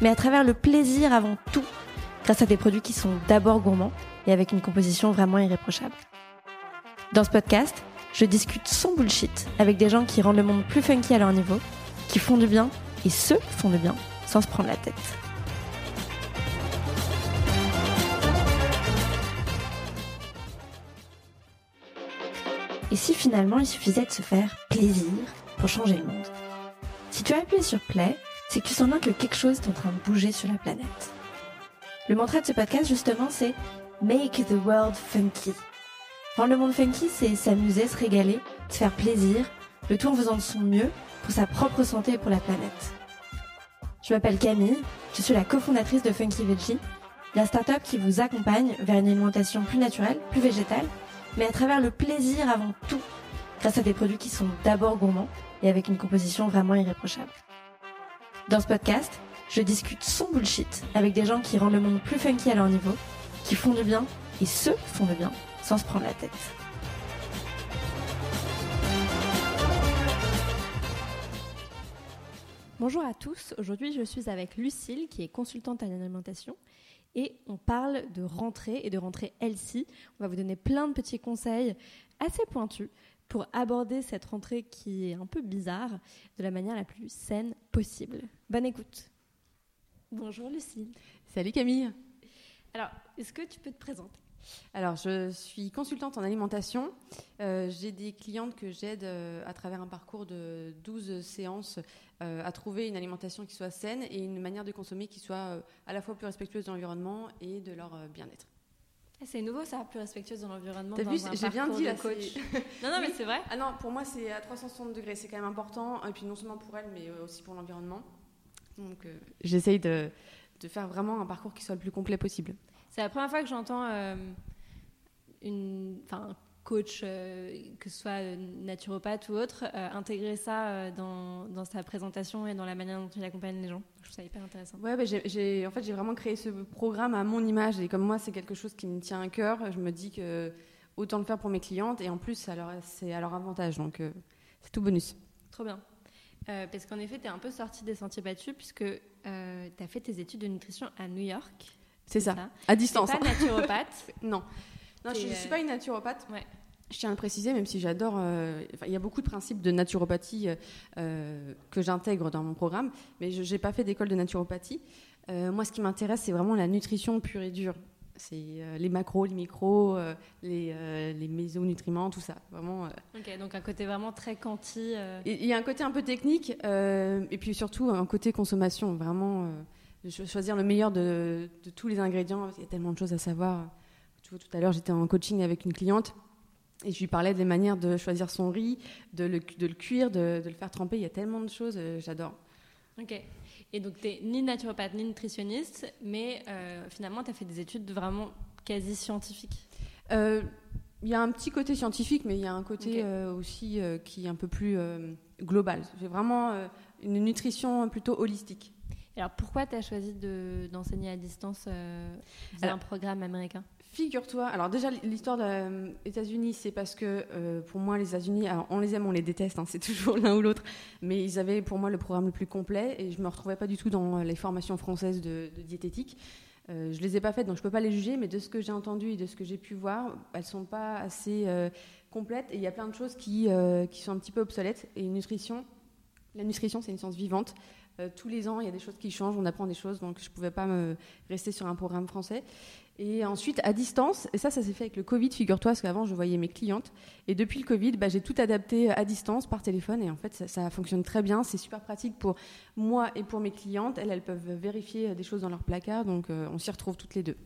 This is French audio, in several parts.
mais à travers le plaisir avant tout, grâce à des produits qui sont d'abord gourmands et avec une composition vraiment irréprochable. Dans ce podcast, je discute sans bullshit avec des gens qui rendent le monde plus funky à leur niveau, qui font du bien et ceux qui font du bien sans se prendre la tête. Et si finalement il suffisait de se faire plaisir pour changer le monde? Si tu as appuyé sur play, c'est que tu sens bien que quelque chose est en train de bouger sur la planète. Le mantra de ce podcast justement c'est Make the world funky. Rendre le monde funky c'est s'amuser, se régaler, se faire plaisir, le tout en faisant de son mieux pour sa propre santé et pour la planète. Je m'appelle Camille, je suis la cofondatrice de Funky Veggie, la start-up qui vous accompagne vers une alimentation plus naturelle, plus végétale mais à travers le plaisir avant tout, grâce à des produits qui sont d'abord gourmands et avec une composition vraiment irréprochable. Dans ce podcast, je discute sans bullshit avec des gens qui rendent le monde plus funky à leur niveau, qui font du bien et qui font du bien sans se prendre la tête. Bonjour à tous, aujourd'hui je suis avec Lucille qui est consultante en alimentation et on parle de rentrée et de rentrée healthy. On va vous donner plein de petits conseils assez pointus pour aborder cette rentrée qui est un peu bizarre de la manière la plus saine possible. Bonne écoute. Bonjour Lucie. Salut Camille. Alors, est-ce que tu peux te présenter? Alors, je suis consultante en alimentation. Euh, j'ai des clientes que j'aide euh, à travers un parcours de 12 séances euh, à trouver une alimentation qui soit saine et une manière de consommer qui soit à la fois plus respectueuse de l'environnement et de leur bien-être. Ah, c'est nouveau ça, plus respectueuse de l'environnement. T'as vu, j'ai bien dit coach. non, non, mais c'est vrai. Ah non, pour moi c'est à 360 degrés, c'est quand même important. Et puis non seulement pour elle, mais aussi pour l'environnement. Donc j'essaye de, de faire vraiment un parcours qui soit le plus complet possible. C'est la première fois que j'entends euh, une, un coach, euh, que ce soit naturopathe ou autre, euh, intégrer ça dans, dans, sa présentation et dans la manière dont il accompagne les gens. Je trouve ça hyper intéressant. Ouais, bah, j'ai, en fait, j'ai vraiment créé ce programme à mon image et comme moi, c'est quelque chose qui me tient à cœur, je me dis que autant le faire pour mes clientes et en plus, c'est à leur avantage. Donc, c'est tout bonus. Trop bien. parce qu'en effet, tu es un peu sortie des sentiers battus puisque tu as fait tes études de nutrition à New York. C'est ça. à distance. pas naturopathe Non. Non, je ne suis pas une naturopathe. Ouais. Je tiens à le préciser, même si j'adore. Euh, il y a beaucoup de principes de naturopathie euh, que j'intègre dans mon programme, mais je n'ai pas fait d'école de naturopathie. Euh, moi, ce qui m'intéresse, c'est vraiment la nutrition pure et dure. C'est les macros, les micros, les, les, mésonutriments, tout ça. Vraiment. Ok, donc un côté vraiment très quanti. Il y a un côté un peu technique, et puis surtout un côté consommation, vraiment choisir le meilleur de, tous les ingrédients. Il y a tellement de choses à savoir. Tu vois, tout à l'heure, j'étais en coaching avec une cliente et je lui parlais des manières de choisir son riz, de le, de le cuire, de, le faire tremper. Il y a tellement de choses, euh, j'adore. Ok. Et donc, tu n'es ni naturopathe ni nutritionniste, mais euh, finalement, tu as fait des études vraiment quasi scientifiques. Euh, il y a un petit côté scientifique, mais il y a un côté aussi qui est un peu plus global. J'ai vraiment une nutrition plutôt holistique. Alors pourquoi tu as choisi d'enseigner à distance euh, un programme américain? Figure-toi, alors déjà l'histoire des euh, États-Unis, c'est parce que euh, pour moi les États-Unis, on les aime, on les déteste, hein, c'est toujours l'un ou l'autre, mais ils avaient pour moi le programme le plus complet et je me retrouvais pas du tout dans les formations françaises de, diététique. Euh, je les ai pas faites, donc je peux pas les juger, mais de ce que j'ai entendu et de ce que j'ai pu voir, elles sont pas assez complètes et il y a plein de choses qui, qui sont un petit peu obsolètes. Et nutrition, la nutrition, c'est une science vivante. Euh, tous les ans, il y a des choses qui changent, on apprend des choses, donc je ne pouvais pas me rester sur un programme français. Et ensuite, à distance, et ça, ça s'est fait avec le Covid, figure-toi, parce qu'avant, je voyais mes clientes. Et depuis le Covid, bah, j'ai tout adapté à distance, par téléphone, et en fait, ça, fonctionne très bien. C'est super pratique pour moi et pour mes clientes. Elles, elles peuvent vérifier des choses dans leur placard, donc euh, on s'y retrouve toutes les deux.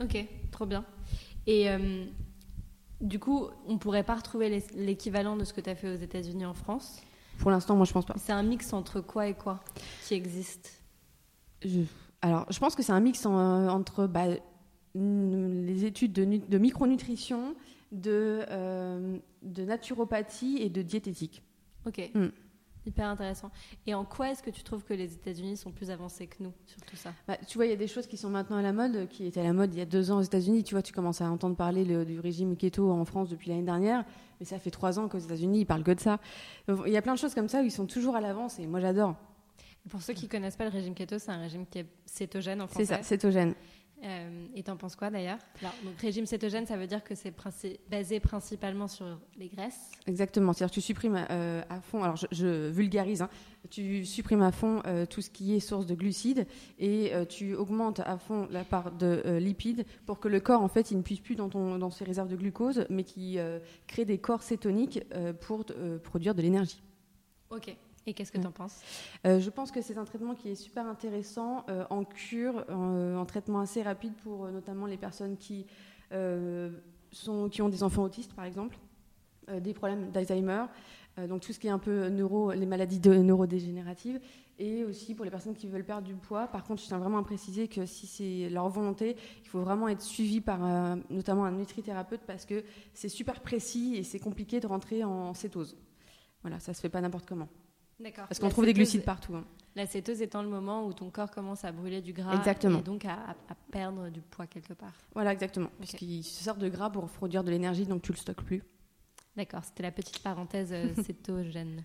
Ok, trop bien. Et euh, du coup, on ne pourrait pas retrouver l'équivalent de ce que tu as fait aux États-Unis en France? Pour l'instant, moi, je pense pas. C'est un mix entre quoi et quoi qui existe? Alors, je pense que c'est un mix entre bah, les études de, de micronutrition, de, de naturopathie et de diététique. Ok. Mm. Hyper intéressant. Et en quoi est-ce que tu trouves que les États-Unis sont plus avancés que nous sur tout ça? Bah, Tu vois, il y a des choses qui sont maintenant à la mode, qui étaient à la mode il y a deux ans aux États-Unis. Tu vois, tu commences à entendre parler du régime keto en France depuis l'année dernière, mais ça fait trois ans qu'aux États-Unis, ils parlent que de ça. Il y a plein de choses comme ça où ils sont toujours à l'avance et moi j'adore. Pour ceux qui ne connaissent pas le régime keto, c'est un régime qui est cétogène en français. C'est ça, cétogène. Euh, et t'en penses quoi d'ailleurs? Donc régime cétogène, ça veut dire que c'est basé principalement sur les graisses? Exactement, c'est-à-dire que tu supprimes euh, à fond, alors je, vulgarise, hein, tu supprimes à fond euh, tout ce qui est source de glucides et tu augmentes à fond la part de lipides pour que le corps en fait il ne puisse plus dans, ton, dans ses réserves de glucose mais qui crée des corps cétoniques pour produire de l'énergie. Ok. Et qu'est-ce que tu en penses? Euh, Je pense que c'est un traitement qui est super intéressant euh, en cure, euh, en, traitement assez rapide pour notamment les personnes qui, sont, qui ont des enfants autistes, par exemple, des problèmes d'Alzheimer, donc tout ce qui est un peu neuro, les maladies neurodégénératives, et aussi pour les personnes qui veulent perdre du poids. Par contre, je tiens vraiment à préciser que si c'est leur volonté, il faut vraiment être suivi par notamment un nutrithérapeute parce que c'est super précis et c'est compliqué de rentrer en cétose. Voilà, ça se fait pas n'importe comment. Parce qu'on trouve des glucides partout. Hein. La cétose étant le moment où ton corps commence à brûler du gras exactement. et donc à, perdre du poids quelque part. Voilà, exactement. Puisqu'il se sert de gras pour produire de l'énergie, donc tu le stockes plus. D'accord, c'était la petite parenthèse euh, cétogène.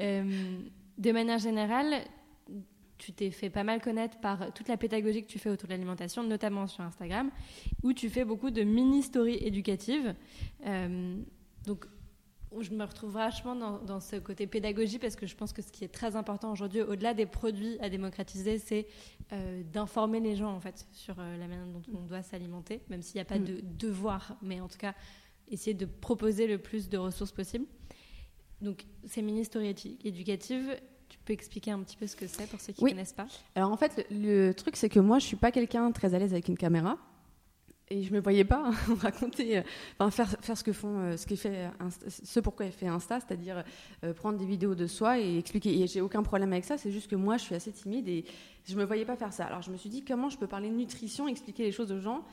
Euh, de manière générale, tu t'es fait pas mal connaître par toute la pédagogie que tu fais autour de l'alimentation, notamment sur Instagram, où tu fais beaucoup de mini-stories éducatives. Euh, donc, je me retrouve vachement dans, ce côté pédagogie parce que je pense que ce qui est très important aujourd'hui, au-delà des produits à démocratiser, c'est euh, d'informer les gens en fait sur euh, la manière dont on doit s'alimenter, même s'il n'y a pas mm. de devoir, mais en tout cas essayer de proposer le plus de ressources possible. Donc ces mini-stories éducatives, tu peux expliquer un petit peu ce que c'est pour ceux qui ne connaissent pas? Alors en fait, le, le truc c'est que moi je suis pas quelqu'un très à l'aise avec une caméra et je me voyais pas raconter, euh, faire ce que font, euh, ce qui fait, ce pourquoi elle fait Insta, c'est-à-dire euh, prendre des vidéos de soi et expliquer. Et j'ai aucun problème avec ça, c'est juste que moi je suis assez timide et je me voyais pas faire ça. Alors je me suis dit comment je peux parler de nutrition, expliquer les choses aux gens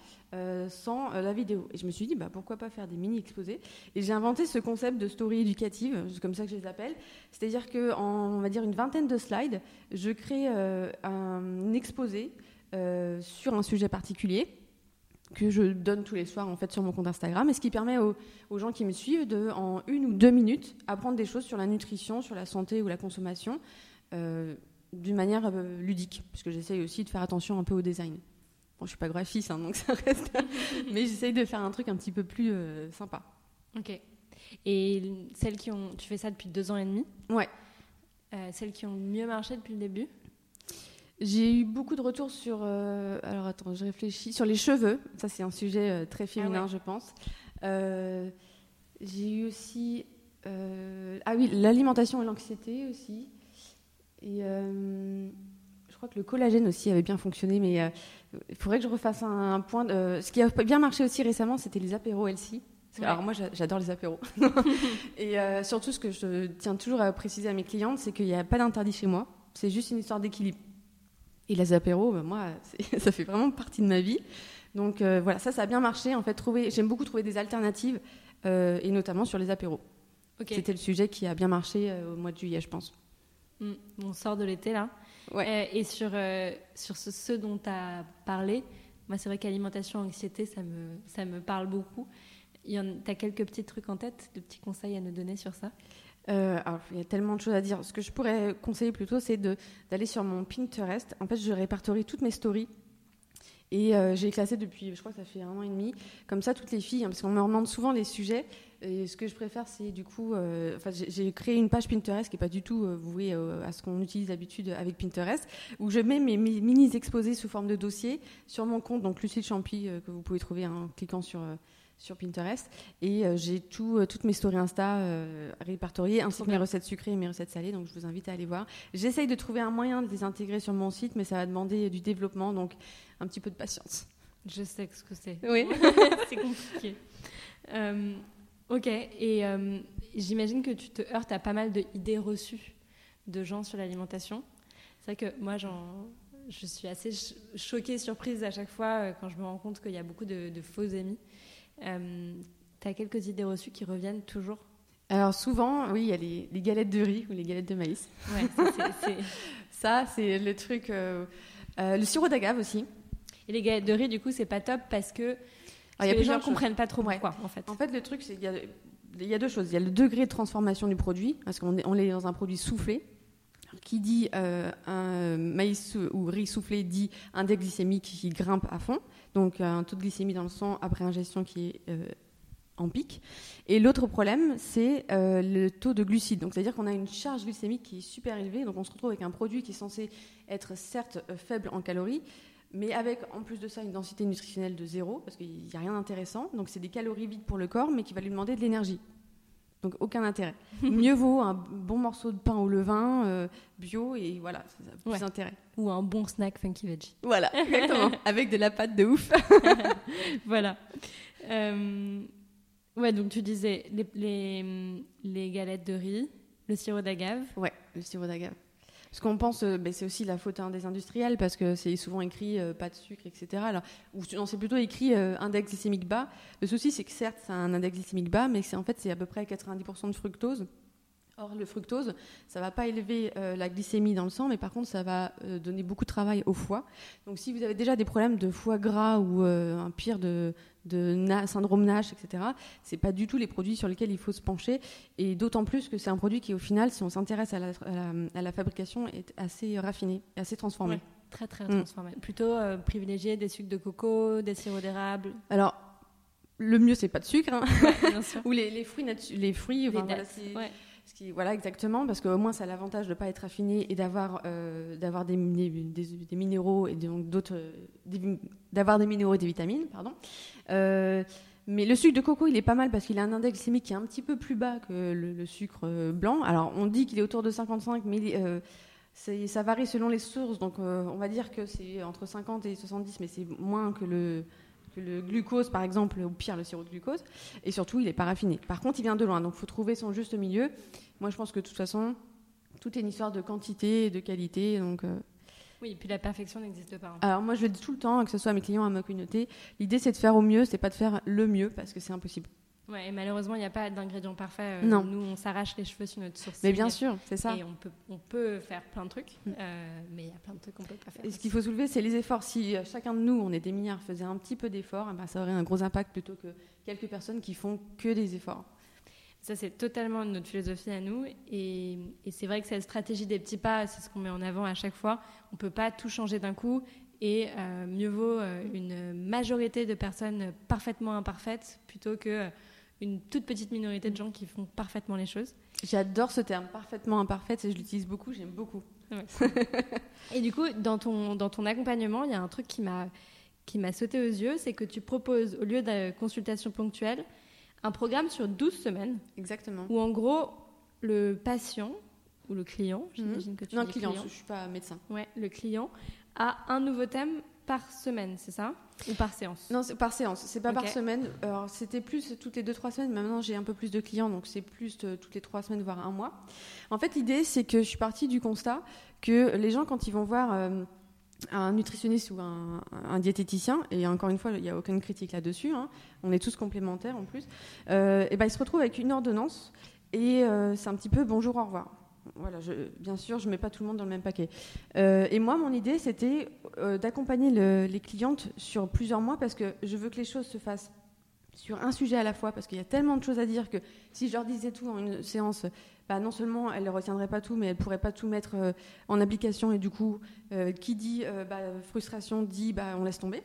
sans la vidéo? Et je me suis dit bah pourquoi pas faire des mini exposés. Et j'ai inventé ce concept de story éducative, c'est comme ça que je les appelle. C'est-à-dire que en on va dire une vingtaine de slides, je crée un exposé sur un sujet particulier que je donne tous les soirs en fait sur mon compte Instagram et ce qui permet aux, gens qui me suivent de en une ou deux minutes apprendre des choses sur la nutrition, sur la santé ou la consommation euh, d'une manière euh, ludique puisque j'essaye aussi de faire attention un peu au design. Bon, je suis pas graphiste hein, donc ça reste, mais j'essaye de faire un truc un petit peu plus euh, sympa. Ok. Et celles qui ont, tu fais ça depuis deux ans et demi? Ouais. celles qui ont mieux marché depuis le début? J'ai eu beaucoup de retours sur. Euh, alors attends, je réfléchis. Sur les cheveux. Ça, c'est un sujet euh, très féminin, ah je pense. Euh, j'ai eu aussi. ah oui, l'alimentation et l'anxiété aussi. Et je crois que le collagène aussi avait bien fonctionné, mais il faudrait que je refasse un, point. ce qui a bien marché aussi récemment, c'était les apéros LC. Alors moi, j'adore les apéros. et surtout, ce que je tiens toujours à préciser à mes clientes, c'est qu'il n'y a pas d'interdit chez moi. C'est juste une histoire d'équilibre. Et les apéros, bah, moi, ça fait vraiment partie de ma vie. Donc euh, voilà, ça, ça a bien marché. En fait, j'aime beaucoup trouver des alternatives, euh, et notamment sur les apéros. C'était le sujet qui a bien marché euh, au mois de juillet, je pense. Hmm, on sort de l'été là. Ouais. et sur, sur ce, dont tu as parlé, moi, c'est vrai qu'alimentation, anxiété, ça me, ça me parle beaucoup. Tu as quelques petits trucs en tête, de petits conseils à nous donner sur ça? Euh, alors, il y a tellement de choses à dire. Ce que je pourrais conseiller plutôt, c'est d'aller sur mon Pinterest. En fait, je répertorie toutes mes stories. Et euh, j'ai classé depuis, je crois que ça fait un an et demi, comme ça, toutes les filles, hein, parce qu'on me demande souvent les sujets. Et ce que je préfère, c'est du coup, euh, j'ai créé une page Pinterest qui n'est pas du tout vouée à ce qu'on utilise d'habitude avec Pinterest, où je mets mes, mini exposés sous forme de dossier sur mon compte, donc Lucille Champy, que vous pouvez trouver en cliquant sur sur Pinterest. Et euh, j'ai tout, euh, toutes mes stories Insta euh, répertoriées, ainsi que mes recettes sucrées et mes recettes salées. Donc je vous invite à aller voir. J'essaye de trouver un moyen de les intégrer sur mon site, mais ça va demander du développement, donc un petit peu de patience. Je sais ce que c'est. Oui. c'est compliqué. ok, et j'imagine que tu te heurtes à pas mal d'idées reçues de gens sur l'alimentation. C'est vrai que moi, j'en je suis assez choquée, surprise à chaque fois quand je me rends compte qu'il y a beaucoup de, faux amis. Tu as quelques idées reçues qui reviennent toujours? Alors souvent, oui, il y a les, galettes de riz ou les galettes de maïs. Ouais, ça, c'est le truc. le sirop d'agave aussi. Et les galettes de riz, du coup, c'est pas top parce que, les gens comprennent pas trop pourquoi, en fait. En fait, le truc, c'est qu'il y a, il y a deux choses. Il y a le degré de transformation du produit, parce qu'on est, on est dans un produit soufflé. Qui dit euh, un maïs ou riz soufflé dit index glycémique qui grimpe à fond, donc un taux de glycémie dans le sang après ingestion qui est euh, en pic. Et l'autre problème, c'est euh, le taux de glucides. Donc, c'est-à-dire qu'on a une charge glycémique qui est super élevée. Donc, on se retrouve avec un produit qui est censé être certes faible en calories, mais avec en plus de ça une densité nutritionnelle de zéro, parce qu'il n'y a rien d'intéressant. Donc c'est des calories vides pour le corps, mais qui va lui demander de l'énergie. Donc aucun intérêt. Mieux vaut un bon morceau de pain au levain euh, bio et voilà, ça a plus d'intérêt. Ou un bon snack funky veggie. Voilà, exactement. avec de la pâte de ouf. voilà. Euh, ouais, donc tu disais les, les, les galettes de riz, le sirop d'agave. Ouais, le sirop d'agave. Ce qu'on pense, euh, ben, c'est aussi la faute des industriels parce que c'est souvent écrit euh, pas de sucre, etc. Ou non, c'est plutôt écrit euh, index glycémique bas. Le souci, c'est que certes, c'est un index glycémique bas, mais c'est en fait c'est à peu près 90% de fructose. Or, le fructose, ça va pas élever la glycémie dans le sang, mais par contre, ça va donner beaucoup de travail au foie. Donc, si vous avez déjà des problèmes de foie gras ou un pire de, de syndrome Nash, etc. C'est pas du tout les produits sur lesquels il faut se pencher, et d'autant plus que c'est un produit qui, au final, si on s'intéresse à, la, fabrication, est assez raffiné, assez transformé. très très transformé. Plutôt euh, privilégier des sucres de coco, des sirops d'érable. Alors. Le mieux, c'est pas de sucre, hein. ou les, fruits, les fruits, ce voilà, exactement, parce qu'au moins, ça a l'avantage de ne pas être affiné et d'avoir euh, des, des, minéraux et donc d'autres, d'avoir des minéraux et des vitamines, pardon. Euh, mais le sucre de coco, il est pas mal parce qu'il a un index glycémique qui est un petit peu plus bas que le, sucre euh, blanc. Alors, on dit qu'il est autour de 55, mais ça varie selon les sources. Donc, on va dire que c'est entre 50 et 70, mais c'est moins que le, le glucose, par exemple, ou pire le sirop de glucose. Et surtout, il est pas raffiné. Par contre, il vient de loin, donc il faut trouver son juste milieu. Moi, je pense que de toute façon, tout est une histoire de quantité et de qualité. Donc, euh, Oui, et puis la perfection n'existe pas. Hein. Alors moi, je le dis tout le temps, que ce soit à mes clients, à ma communauté, l'idée c'est de faire au mieux, c'est pas de faire le mieux, parce que c'est impossible. Ouais, et malheureusement, il n'y a pas d'ingrédient parfait. Euh, non. Nous, on s'arrache les cheveux sur notre source. Mais bien sûr, c'est ça. Et on peut, on peut faire plein de trucs, mm. euh, mais il y a plein de trucs qu'on ne peut pas faire. Et ce qu'il faut soulever, c'est les efforts. Si euh, chacun de nous, on est des milliards, faisait un petit peu d'efforts, eh ben, ça aurait un gros impact plutôt que quelques personnes qui font que des efforts. Ça, c'est totalement notre philosophie à nous. Et, et c'est vrai que cette stratégie des petits pas, c'est ce qu'on met en avant à chaque fois. On ne peut pas tout changer d'un coup. Et mieux vaut une majorité de personnes parfaitement imparfaites plutôt que une toute petite minorité de gens qui font parfaitement les choses. J'adore ce terme, parfaitement imparfaite, et je l'utilise beaucoup, j'aime beaucoup. et du coup, dans ton, dans ton accompagnement, il y a un truc qui m'a qui m'a sauté aux yeux, c'est que tu proposes, au lieu de consultation ponctuelle, un programme sur 12 semaines. Exactement. Où en gros, le patient, ou le client, j'imagine que tu Non, client, je ne suis pas médecin. Ouais, le client a un nouveau thème par semaine, c'est ça? Ou par séance? Non, c'est par séance. C'est pas par semaine. Alors, c'était plus toutes les deux trois semaines. Maintenant, j'ai un peu plus de clients, donc c'est plus toutes les trois semaines, voire un mois. En fait, l'idée, c'est que je suis partie du constat que les gens, quand ils vont voir euh, un nutritionniste ou un, diététicien, et encore une fois, il n'y a aucune critique là-dessus, hein, on est tous complémentaires en plus, euh, et ben, ils se retrouvent avec une ordonnance et euh, c'est un petit peu bonjour, au revoir voilà, bien sûr, je ne mets pas tout le monde dans le même paquet. Euh, et moi, mon idée, c'était euh, d'accompagner les clientes sur plusieurs mois parce que je veux que les choses se fassent sur un sujet à la fois parce qu'il y a tellement de choses à dire que si je leur disais tout en une séance, bah, non seulement elles ne retiendraient pas tout, mais elles ne pourraient pas tout mettre euh, en application et du coup, qui dit bah, frustration dit bah, on laisse tomber.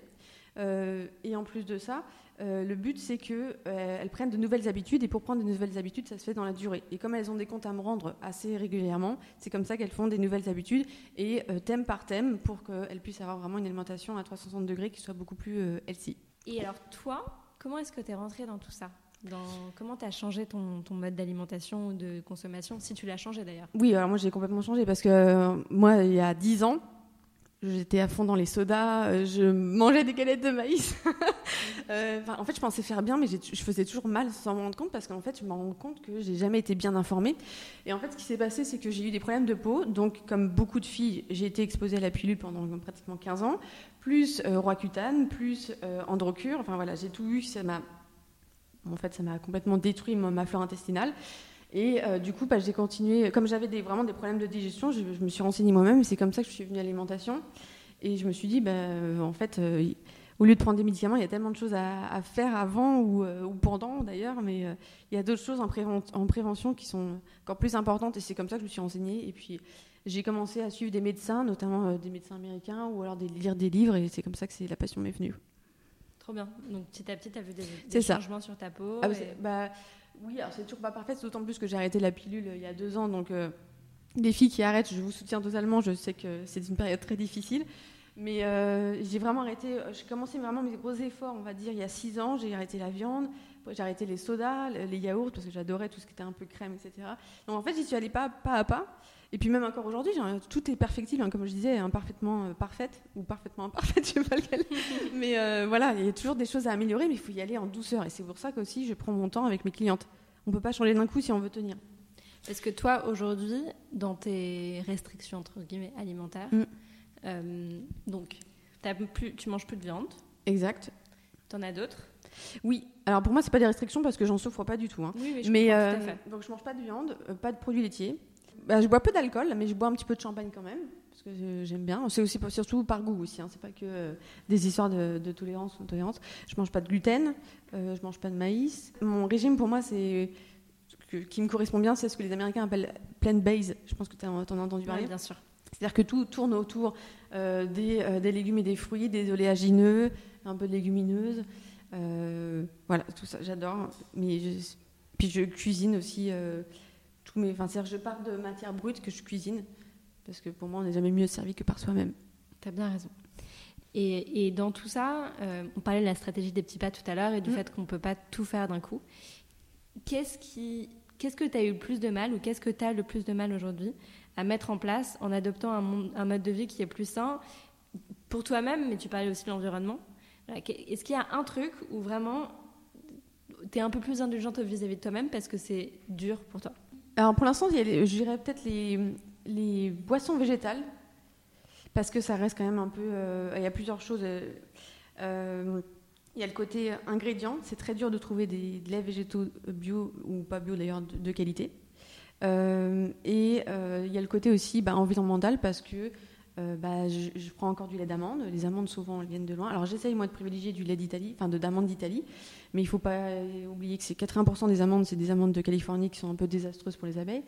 et en plus de ça, euh, le but, c'est qu'elles euh, prennent de nouvelles habitudes. Et pour prendre de nouvelles habitudes, ça se fait dans la durée. Et comme elles ont des comptes à me rendre assez régulièrement, c'est comme ça qu'elles font des nouvelles habitudes. Et euh, thème par thème, pour qu'elles puissent avoir vraiment une alimentation à 360 degrés qui soit beaucoup plus healthy. Et alors, toi, comment est-ce que tu es rentrée dans tout ça? Dans, comment tu as changé ton, mode d'alimentation ou de consommation, si tu l'as changé d'ailleurs? Oui, alors moi j'ai complètement changé parce que moi, il y a 10 ans, J'étais à fond dans les sodas, euh, je mangeais des galettes de maïs. Euh, en fait, je pensais faire bien, mais je faisais toujours mal sans m'en rendre compte parce qu'en fait, je me rends compte que j'ai jamais été bien informée. Et en fait, ce qui s'est passé, c'est que j'ai eu des problèmes de peau. Donc, comme beaucoup de filles, j'ai été exposée à la pilule pendant pratiquement 15 ans, plus euh, Roaccutane, plus Androcure. Enfin voilà, j'ai tout eu. Ça m'a, en fait, ça m'a complètement détruit ma flore intestinale. Et euh, du coup, bah, j'ai continué. Comme j'avais des, vraiment des problèmes de digestion, je, me suis renseignée moi-même. Et c'est comme ça que je suis venue à l'alimentation. Et je me suis dit, bah, euh, en fait, euh, au lieu de prendre des médicaments, il y a tellement de choses à, faire avant ou, ou pendant d'ailleurs. Mais il y a d'autres choses en, en, prévention qui sont encore plus importantes. Et c'est comme ça que je me suis renseignée. Et puis, j'ai commencé à suivre des médecins, notamment des médecins américains, ou alors des, lire des livres. Et c'est comme ça que la passion m'est venue. Trop bien. Donc petit à petit, tu as vu des, changements sur ta peau. Ah, bah, oui, alors c'est toujours pas parfait, d'autant plus que j'ai arrêté la pilule euh, il y a deux ans. Donc, euh, les filles qui arrêtent, je vous soutiens totalement. Je sais que c'est une période très difficile. Mais euh, j'ai vraiment arrêté, j'ai commencé vraiment mes gros efforts, on va dire, il y a six ans. J'ai arrêté la viande, j'ai arrêté les sodas, les yaourts, parce que j'adorais tout ce qui était un peu crème, etc. Donc en fait, j'y suis allée pas, pas à pas. Et puis même encore aujourd'hui, tout est perfectible, hein, comme je disais, imparfaitement parfaite, ou parfaitement imparfaite, je sais pas lequel. mais voilà, il y a toujours des choses à améliorer, mais il faut y aller en douceur. Et c'est pour ça qu'aussi, je prends mon temps avec mes clientes. On ne peut pas changer d'un coup si on veut tenir. Est-ce que toi, aujourd'hui, dans tes restrictions entre guillemets alimentaires, mm. euh, donc as plus, tu manges plus de viande? Exact. Tu en as d'autres? Oui. Alors pour moi, c'est pas des restrictions parce que j'en souffre pas du tout. Hein. Oui, je mais euh, donc je mange pas de viande, euh, pas de produits laitiers. Bah, je bois peu d'alcool, mais je bois un petit peu de champagne quand même parce que j'aime bien. C'est aussi surtout par goût aussi. Hein. C'est pas que des histoires de, tolérance ou de tolérance. Je mange pas de gluten, euh, je mange pas de maïs. Mon régime pour moi c'est qui me correspond bien, c'est ce que les Américains appellent plant-based. Je pense que tu en, as entendu parler. bien sûr. C'est-à-dire que tout tourne autour euh, euh, des, légumes et des fruits, des oléagineux, un peu de légumineuses. Euh, voilà, tout ça, j'adore. Mais puis je cuisine aussi tous mes. Enfin, je pars de matière brute que je cuisine parce que pour moi, on n'est jamais mieux servi que par soi-même. Tu as bien raison. Et, dans tout ça, euh, on parlait de la stratégie des petits pas tout à l'heure et du mm. fait qu'on ne peut pas tout faire d'un coup. Qu'est-ce qui, qu'est-ce que tu as eu le plus de mal ou qu'est-ce que tu as le plus de mal aujourd'hui à mettre en place en adoptant un, un, mode de vie qui est plus sain pour toi-même, mais tu parlais aussi de l'environnement Est-ce qu'il y a un truc où vraiment tu es un peu plus indulgente vis-à-vis de toi-même parce que c'est dur pour toi? Alors pour l'instant, je dirais peut-être les, boissons végétales, parce que ça reste quand même un peu. Euh, il y a plusieurs choses. Euh, euh, il y a le côté ingrédients, c'est très dur de trouver des laits végétaux bio ou pas bio d'ailleurs de, qualité. et il y a le côté aussi bah, environnemental parce que bah, je, prends encore du lait d'amande. Les amandes souvent elles viennent de loin. Alors j'essaye moi de privilégier du lait d'Italie, enfin de d'amande d'Italie, mais il ne faut pas oublier que c'est 80% des amandes, c'est des amandes de Californie qui sont un peu désastreuses pour les abeilles.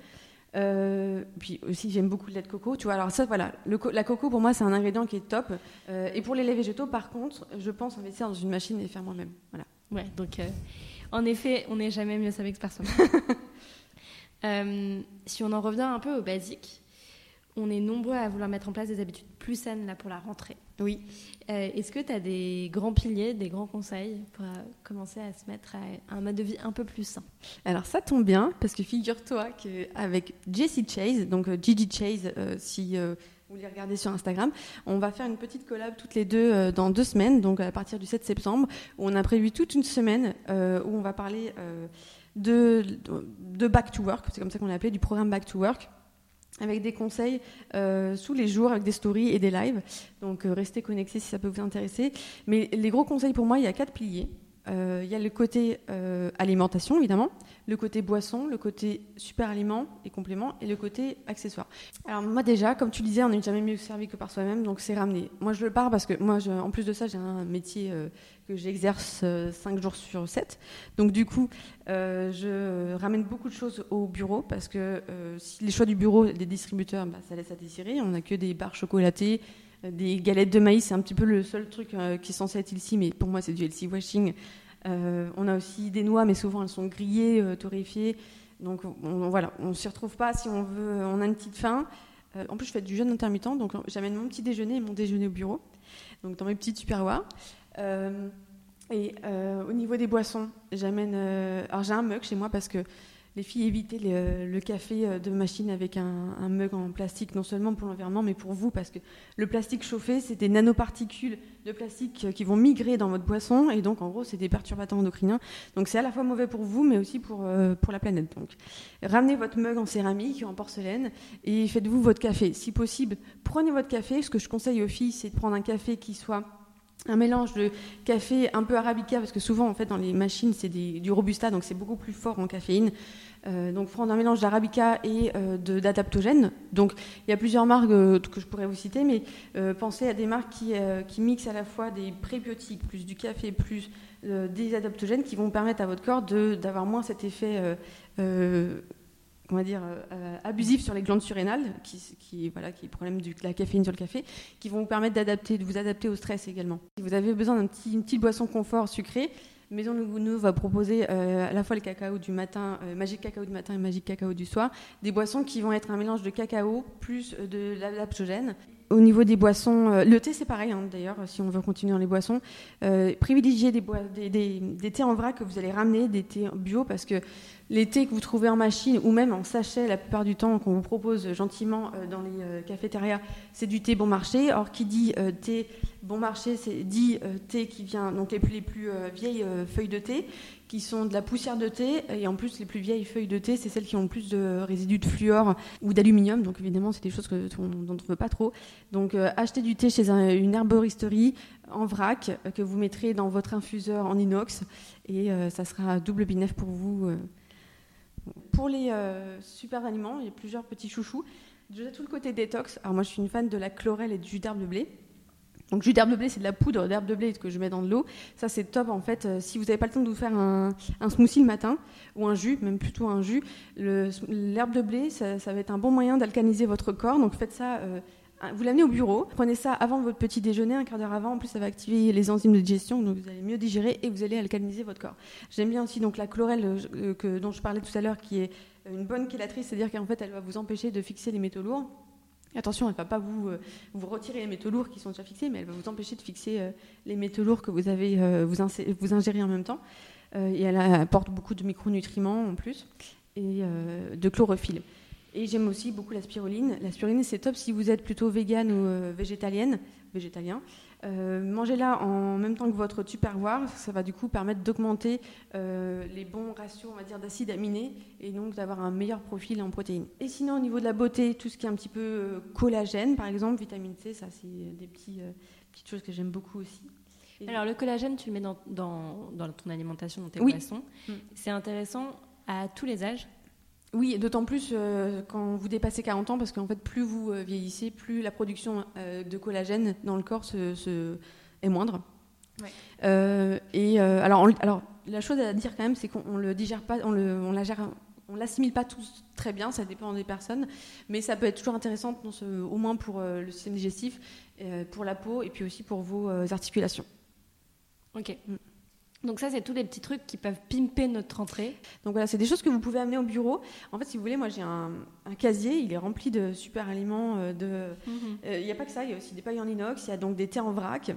Euh, puis aussi, j'aime beaucoup le lait de coco. Tu vois, alors ça, voilà, le la coco pour moi, c'est un ingrédient qui est top. Euh, et pour les laits végétaux, par contre, je pense investir dans une machine et faire moi-même. Voilà. Ouais, donc euh, en effet, on n'est jamais mieux avec personne. si on en revient un peu au basique, on est nombreux à vouloir mettre en place des habitudes plus saines là pour la rentrée. Oui. Euh, est-ce que tu as des grands piliers, des grands conseils pour euh, commencer à se mettre à un mode de vie un peu plus sain? Alors ça tombe bien parce que figure-toi qu'avec Jessie Chase, donc euh, Gigi Chase, si vous les regardez sur Instagram, on va faire une petite collab toutes les deux dans deux semaines, donc à partir du 7 septembre, où on a prévu toute une semaine où on va parler de, de Back to Work, c'est comme ça qu'on l'a appelé, du programme Back to Work avec des conseils euh, tous les jours, avec des stories et des lives. Donc euh, restez connectés si ça peut vous intéresser. Mais les gros conseils pour moi, il y a quatre piliers. Euh, il y a le côté euh, alimentation, évidemment, le côté boisson, le côté super aliment et complément, et le côté accessoire. Alors moi déjà, comme tu disais, on n'est jamais mieux servi que par soi-même, donc c'est ramené. Moi je le pars parce que moi, en plus de ça, j'ai un métier euh, que j'exerce 5 jours sur 7. Donc du coup, je ramène beaucoup de choses au bureau parce que si les choix du bureau des distributeurs, bah, ça laisse à désirer. On n'a que des barres chocolatées, des galettes de maïs, c'est un petit peu le seul truc euh, qui est censé être ici, mais pour moi c'est du healthy washing. Euh, on a aussi des noix, mais souvent elles sont grillées, euh, torréfiées. Donc on, voilà, on s'y retrouve pas si on veut, on a une petite faim. en plus, je fais du jeûne intermittent, donc j'amène mon petit déjeuner et mon déjeuner au bureau, donc dans mes petites superwares. et au niveau des boissons, j'amène. alors j'ai un mug chez moi parce que les filles, évitez le, café euh, de machine avec un, mug en plastique, non seulement pour l'environnement, mais pour vous, parce que le plastique chauffé, c'est des nanoparticules de plastique qui vont migrer dans votre boisson, et donc en gros, c'est des perturbateurs endocriniens. Donc c'est à la fois mauvais pour vous, mais aussi pour, euh, la planète. Ramenez votre mug en céramique, en porcelaine, et faites-vous votre café. Si possible, prenez votre café. Ce que je conseille aux filles, c'est de prendre un café qui soit un mélange de café un peu arabica, parce que souvent, en fait, dans les machines, c'est du robusta, donc c'est beaucoup plus fort en caféine. Euh, donc, prendre un mélange d'arabica et euh, d'adaptogène. Donc, il y a plusieurs marques euh, que je pourrais vous citer, mais pensez à des marques qui, qui, mixent à la fois des prébiotiques, plus du café, plus des adaptogènes qui vont permettre à votre corps d'avoir moins cet effet on va dire, euh, abusif sur les glandes surrénales, qui, voilà, qui est le problème de la caféine sur le café, qui vont vous permettre d'adapter, de vous adapter au stress également. Si vous avez besoin d'une petit, petite boisson confort sucrée, Maison Nous va proposer euh, à la fois le cacao du matin, euh, magique cacao du matin et magique cacao du soir, des boissons qui vont être un mélange de cacao plus de l'adaptogène. Au niveau des boissons, le thé c'est pareil hein, d'ailleurs, si on veut continuer dans les boissons. privilégiez des, thés en vrac que vous allez ramener, des thés bio, parce que les thés que vous trouvez en machine ou même en sachet la plupart du temps qu'on vous propose gentiment euh, dans les euh, cafétérias, c'est du thé bon marché. Or, qui dit euh, thé bon marché, c'est dit thé qui vient, donc les plus vieilles feuilles de thé, qui sont de la poussière de thé, et en plus les plus vieilles feuilles de thé, c'est celles qui ont le plus de résidus de fluor ou d'aluminium, donc évidemment c'est des choses que, dont on ne veut pas trop. Donc achetez du thé chez une herboristerie en vrac que vous mettrez dans votre infuseur en inox, et ça sera double binef pour vous. Pour les euh, super aliments, il y a plusieurs petits chouchous. Déjà tout le côté détox. Alors moi je suis une fan de la chlorelle et du jus d'herbe de blé. Donc jus d'herbe de blé, c'est de la poudre d'herbe de blé que je mets dans de l'eau. Ça c'est top en fait. Euh, si vous n'avez pas le temps de vous faire un, smoothie le matin ou un jus, même plutôt un jus, l'herbe de blé, ça, va être un bon moyen d'alcaliniser votre corps. Donc faites ça euh, vous l'amenez au bureau, prenez ça avant votre petit déjeuner, un quart d'heure avant. En plus, ça va activer les enzymes de digestion, donc vous allez mieux digérer et vous allez alcaliniser votre corps. J'aime bien aussi donc la chlorelle euh, que, dont je parlais tout à l'heure, qui est une bonne chélatrice, c'est-à-dire qu'en fait, elle va vous empêcher de fixer les métaux lourds. Attention, elle ne va pas vous, euh, vous retirer les métaux lourds qui sont déjà fixés, mais elle va vous empêcher de fixer euh, les métaux lourds que vous avez vous, vous en même temps. et elle apporte beaucoup de micronutriments en plus et de chlorophylle. Et j'aime aussi beaucoup la spiruline. La spiruline, c'est top si vous êtes plutôt végane ou euh, végétalienne, végétalien. Euh, mangez-la en même temps que votre tupperware. Ça va du coup permettre d'augmenter euh, les bons ratios, on va dire, d'acides aminés et donc d'avoir un meilleur profil en protéines. Et sinon, au niveau de la beauté, tout ce qui est un petit peu collagène, par exemple, vitamine C, ça, c'est des petits, petites choses que j'aime beaucoup aussi. Alors, le collagène, tu le mets dans, dans, ton alimentation, dans tes boissons. Mm. C'est intéressant à tous les âges oui, d'autant plus euh, quand vous dépassez 40 ans, parce qu'en fait, plus vous euh, vieillissez, plus la production euh, de collagène dans le corps se, est moindre. et alors, alors, la chose à dire quand même, c'est qu'on le digère pas, on, le, on la gère, on l'assimile pas tous très bien, ça dépend des personnes, mais ça peut être toujours intéressant, au moins pour le système digestif, pour la peau et puis aussi pour vos articulations. Ok. Mm. Donc ça, c'est tous les petits trucs qui peuvent pimper notre entrée. Donc voilà, c'est des choses que vous pouvez amener au bureau. En fait, si vous voulez, moi j'ai un, casier, il est rempli de super aliments. Euh, de... Mhm. Euh, il n'y a pas que ça, il y a aussi des pailles en inox, il y a donc des thés en vrac.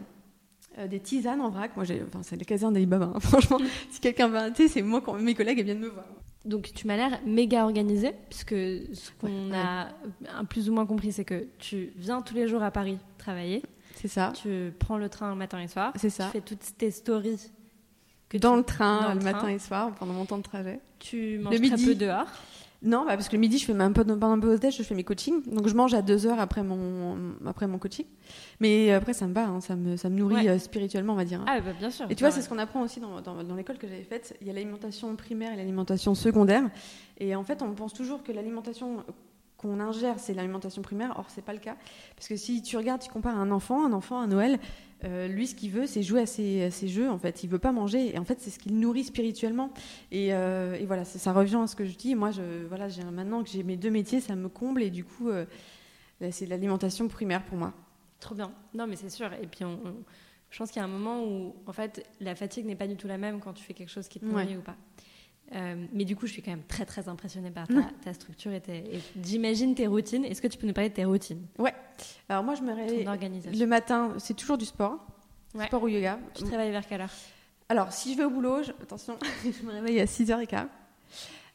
Euh, des tisanes en vrac. Moi, enfin, c'est le caserne d'Alibaba. Hein. Franchement, si quelqu'un veut un thé, c'est moi quand mes collègues viennent me voir. Donc, tu m'as l'air méga organisée, puisque ce qu'on a plus ou moins compris, c'est que tu viens tous les jours à Paris travailler. C'est ça. Tu prends le train matin et soir. C'est ça. Tu fais toutes tes stories dans le train, le, matin et soir, pendant mon temps de trajet. Tu manges très peu dehors non, bah, parce que le midi, je fais un peu pendant peu je fais mes coachings. Donc je mange à deux heures après mon, après mon coaching. Mais après, ça me va, hein, ça, me, ça me nourrit euh, spirituellement, on va dire. Hein. Ah, bah, bien sûr. Et tu vois, c'est ce qu'on apprend aussi dans, dans, dans l'école que j'avais faite. Il y a l'alimentation primaire et l'alimentation secondaire. Et en fait, on pense toujours que l'alimentation qu'on ingère, c'est l'alimentation primaire. Or, c'est pas le cas. Parce que si tu regardes, tu compares un enfant, un enfant à Noël, euh, lui, ce qu'il veut, c'est jouer à ses, jeux. En fait, il veut pas manger. Et en fait, c'est ce qu'il nourrit spirituellement. Et, euh, voilà, ça, revient à ce que je dis. Moi, je, voilà, j'ai maintenant que j'ai mes deux métiers, ça me comble. Et du coup, euh, c'est l'alimentation primaire pour moi. Trop bien. Non, mais c'est sûr. Et puis, je pense qu'il y a un moment où, en fait, la fatigue n'est pas du tout la même quand tu fais quelque chose qui te nourrit ou pas. Mais du coup, je suis quand même très très impressionnée par ta, structure et, et j'imagine tes routines. Est-ce que tu peux nous parler de tes routines? Ouais. Alors moi, je me réveille le matin, c'est toujours du sport, sport ou yoga. Tu te réveilles vers quelle heure? Alors, si je vais au boulot, attention, je me réveille à 6h15.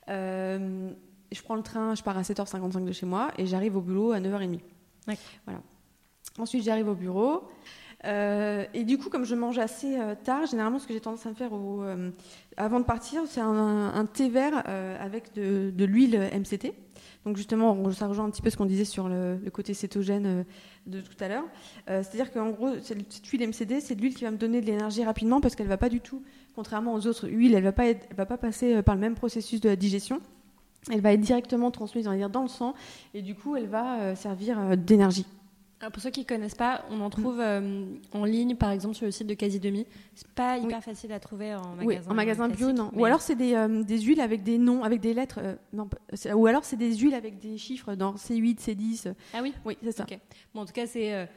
je prends le train, je pars à 7h55 de chez moi et j'arrive au boulot à 9h30. Voilà. Ensuite, j'arrive au bureau. Euh, et du coup, comme je mange assez euh, tard, généralement, ce que j'ai tendance à faire euh, avant de partir, c'est un, thé vert avec de, l'huile MCT. Donc justement, ça rejoint un petit peu ce qu'on disait sur le, côté cétogène de tout à l'heure. C'est-à-dire qu'en gros, cette huile MCT, c'est de l'huile qui va me donner de l'énergie rapidement parce qu'elle ne va pas du tout, contrairement aux autres huiles, elle ne va, pas passer par le même processus de digestion. Elle va être directement transmise dans le sang et du coup, elle va servir d'énergie. Pour ceux qui ne connaissent pas, on en trouve euh, en ligne, par exemple, sur le site de Quasi Demi. C'est pas hyper facile à trouver en magasin. Oui, en magasin bio, non. Ou alors c'est des, euh, des, huiles avec des noms, avec des lettres. Euh, non, ou alors c'est des huiles avec des chiffres dans C8, C10. Ah oui? Oui, c'est ça. Bon, en tout cas, c'est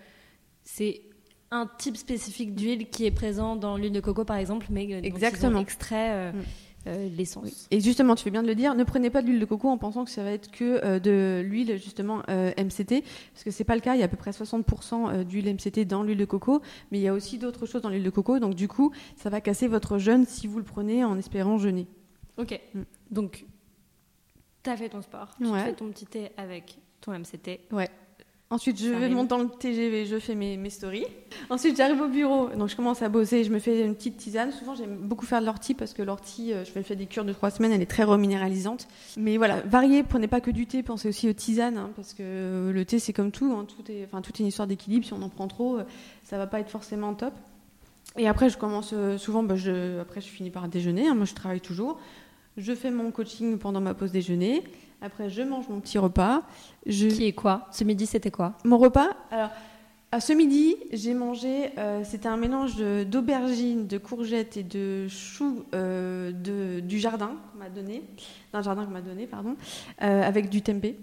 c'est un type spécifique d'huile qui est présent dans l'huile de coco, par exemple, mais Exactement. extrait. Mm. Euh, l'essence. Et justement, tu fais bien de le dire, ne prenez pas de l'huile de coco en pensant que ça va être que euh, de l'huile justement euh, MCT, parce que c'est pas le cas. Il y a à peu près 60% d'huile MCT dans l'huile de coco, mais il y a aussi d'autres choses dans l'huile de coco. Donc du coup, ça va casser votre jeûne si vous le prenez en espérant jeûner. Ok. Mm. Donc, tu as fait ton sport, tu fais ton petit thé avec ton MCT. Ouais. Ensuite, je vais monter dans le TGV, je fais mes, mes stories. Ensuite, j'arrive au bureau, donc je commence à bosser, je me fais une petite tisane. Souvent, j'aime beaucoup faire de l'ortie parce que l'ortie, euh, je me fais des cures de trois semaines, elle est très reminéralisante. Mais voilà, variez, prenez pas que du thé, pensez aussi aux tisanes, hein, parce que le thé, c'est comme tout, hein, tout, est, enfin, tout est une histoire d'équilibre. Si on en prend trop, euh, ça va pas être forcément top. Et après, je commence euh, souvent, bah, je, après, je finis par déjeuner. Hein, moi, je travaille toujours. Je fais mon coaching pendant ma pause déjeuner. Après, je mange mon petit repas. Je... Qui est quoi? Ce midi, c'était quoi? Mon repas? Alors, à ce midi, j'ai mangé, euh, c'était un mélange d'aubergines, de, courgettes et de choux euh, de, du jardin qu'on m'a donné, d'un jardin qu'on m'a donné, pardon, euh, avec du tempeh.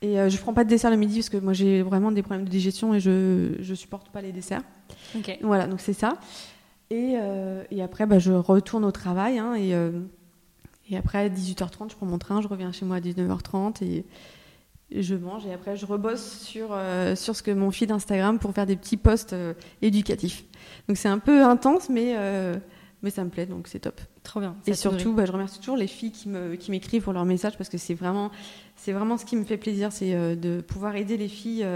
Et je prends pas de dessert le midi parce que moi j'ai vraiment des problèmes de digestion et je ne supporte pas les desserts. Ok. Voilà, donc c'est ça. Et, et après, bah, je retourne au travail hein, et et après, à 18h30, je prends mon train, je reviens chez moi à 19h30 et je mange. Et après, je rebosse sur, euh, sur ce que mon feed Instagram pour faire des petits posts euh, éducatifs. Donc c'est un peu intense, mais, euh, mais ça me plaît, donc c'est top. Trop bien. Et surtout, bah, je remercie toujours les filles qui m'écrivent qui pour leurs messages parce que c'est vraiment, vraiment ce qui me fait plaisir, c'est de pouvoir aider les filles,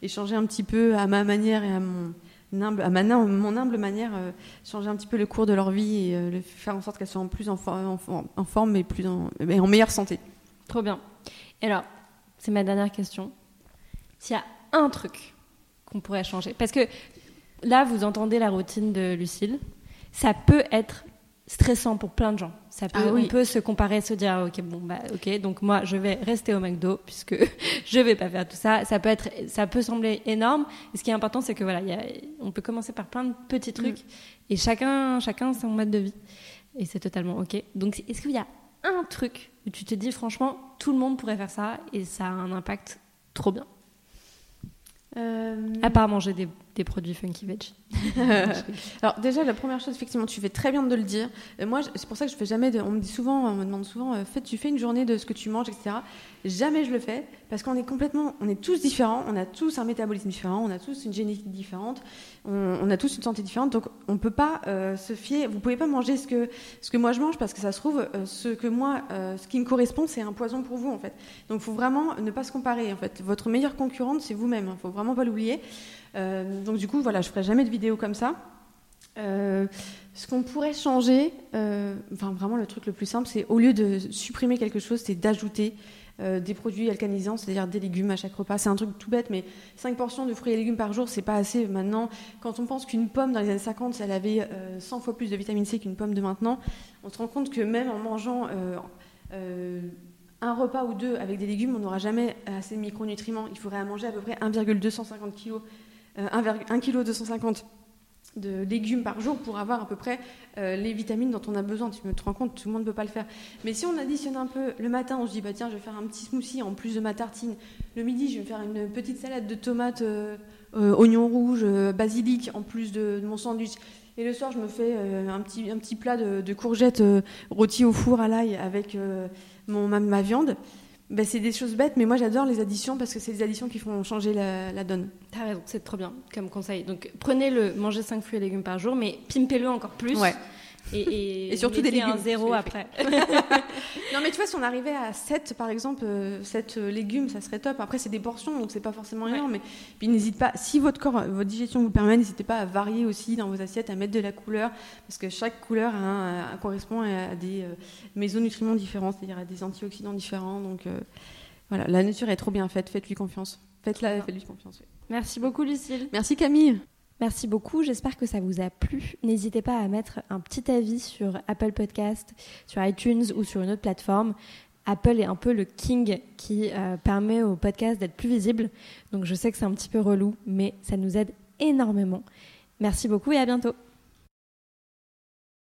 échanger un petit peu à ma manière et à mon à mon humble manière, euh, changer un petit peu le cours de leur vie et euh, faire en sorte qu'elles soient en plus en, en, forme et, plus en, en meilleure santé. Trop bien. Et alors, c'est ma dernière question. S'il y a un truc qu'on pourrait changer, parce que là, vous entendez la routine de Lucille, ça peut être stressant pour plein de gens. Ça peut, ah On peut se comparer, se dire, ok, bon, bah, ok, donc moi, je vais rester au McDo puisque je vais pas faire tout ça. Ça peut être, ça peut sembler énorme. Et ce qui est important, c'est que voilà, y a, on peut commencer par plein de petits trucs mm. et chacun, chacun son mode de vie. Et c'est totalement ok. Donc, est-ce qu'il y a un truc où tu te dis, franchement, tout le monde pourrait faire ça et ça a un impact trop bien? Euh... À part manger des produits funky veg Alors déjà, la première chose, effectivement, tu fais très bien de le dire. Euh, moi, c'est pour ça que je fais jamais. De, on me dit souvent, on me demande souvent, euh, tu fais une journée de ce que tu manges, etc. Jamais je le fais parce qu'on est complètement, on est tous différents, on a tous un métabolisme différent, on a tous une génétique différente, on, a tous une santé différente, donc on peut pas euh, se fier. Vous pouvez pas manger ce que ce que moi je mange parce que ça se trouve ce que moi, ce qui me correspond, c'est un poison pour vous en fait. Donc, faut vraiment ne pas se comparer. En fait, votre meilleure concurrente, c'est vous-même. Il hein. faut vraiment pas l'oublier. Euh, donc du coup, voilà, je ferai jamais de vidéo comme ça. Euh, ce qu'on pourrait changer, euh, enfin vraiment le truc le plus simple, c'est au lieu de supprimer quelque chose, c'est d'ajouter des produits alcanisants, c'est-à-dire des légumes à chaque repas. C'est un truc tout bête, mais 5 portions de fruits et légumes par jour, c'est pas assez maintenant. Quand on pense qu'une pomme dans les années 50, elle avait 100 fois plus de vitamine C qu'une pomme de maintenant, on se rend compte que même en mangeant un repas ou deux avec des légumes, on n'aura jamais assez de micronutriments. Il faudrait à manger à peu près 1,250 kg 1,250 kg de légumes par jour pour avoir à peu près euh, les vitamines dont on a besoin. Tu me te rends compte, tout le monde ne peut pas le faire. Mais si on additionne un peu le matin, on se dit bah tiens, je vais faire un petit smoothie en plus de ma tartine. Le midi, je vais faire une petite salade de tomates, euh, euh, oignons rouges, basilic en plus de, mon sandwich. Et le soir, je me fais un, petit, un petit plat de, courgettes rôties au four à l'ail avec mon, ma viande. Ben, c'est des choses bêtes, mais moi j'adore les additions parce que c'est les additions qui font changer la, donne. T'as raison, c'est trop bien comme conseil. Donc prenez-le, mangez 5 fruits et légumes par jour, mais pimpez-le encore plus. Ouais. Et, Et surtout des mettez un légumes, zéro après. Non, mais tu vois, si on arrivait à 7, par exemple, euh, 7 euh, légumes, ça serait top. Après, c'est des portions, donc c'est pas forcément Ouais. énorme. Mais puis, n'hésite pas, si votre corps, votre digestion vous permet, n'hésitez pas à varier aussi dans vos assiettes, à mettre de la couleur, parce que chaque couleur correspond à des euh, mésonutriments différents, c'est-à-dire à des antioxydants différents. Donc, euh, voilà, la nature est trop bien faite, faites-lui confiance. Faites-la, faites-lui confiance. oui. Merci beaucoup, Lucille. Merci Camille. Merci beaucoup, j'espère que ça vous a plu. N'hésitez pas à mettre un petit avis sur Apple Podcast, sur iTunes ou sur une autre plateforme. Apple est un peu le king qui euh, permet au podcast d'être plus visible. Donc je sais que c'est un petit peu relou, mais ça nous aide énormément. Merci beaucoup et à bientôt.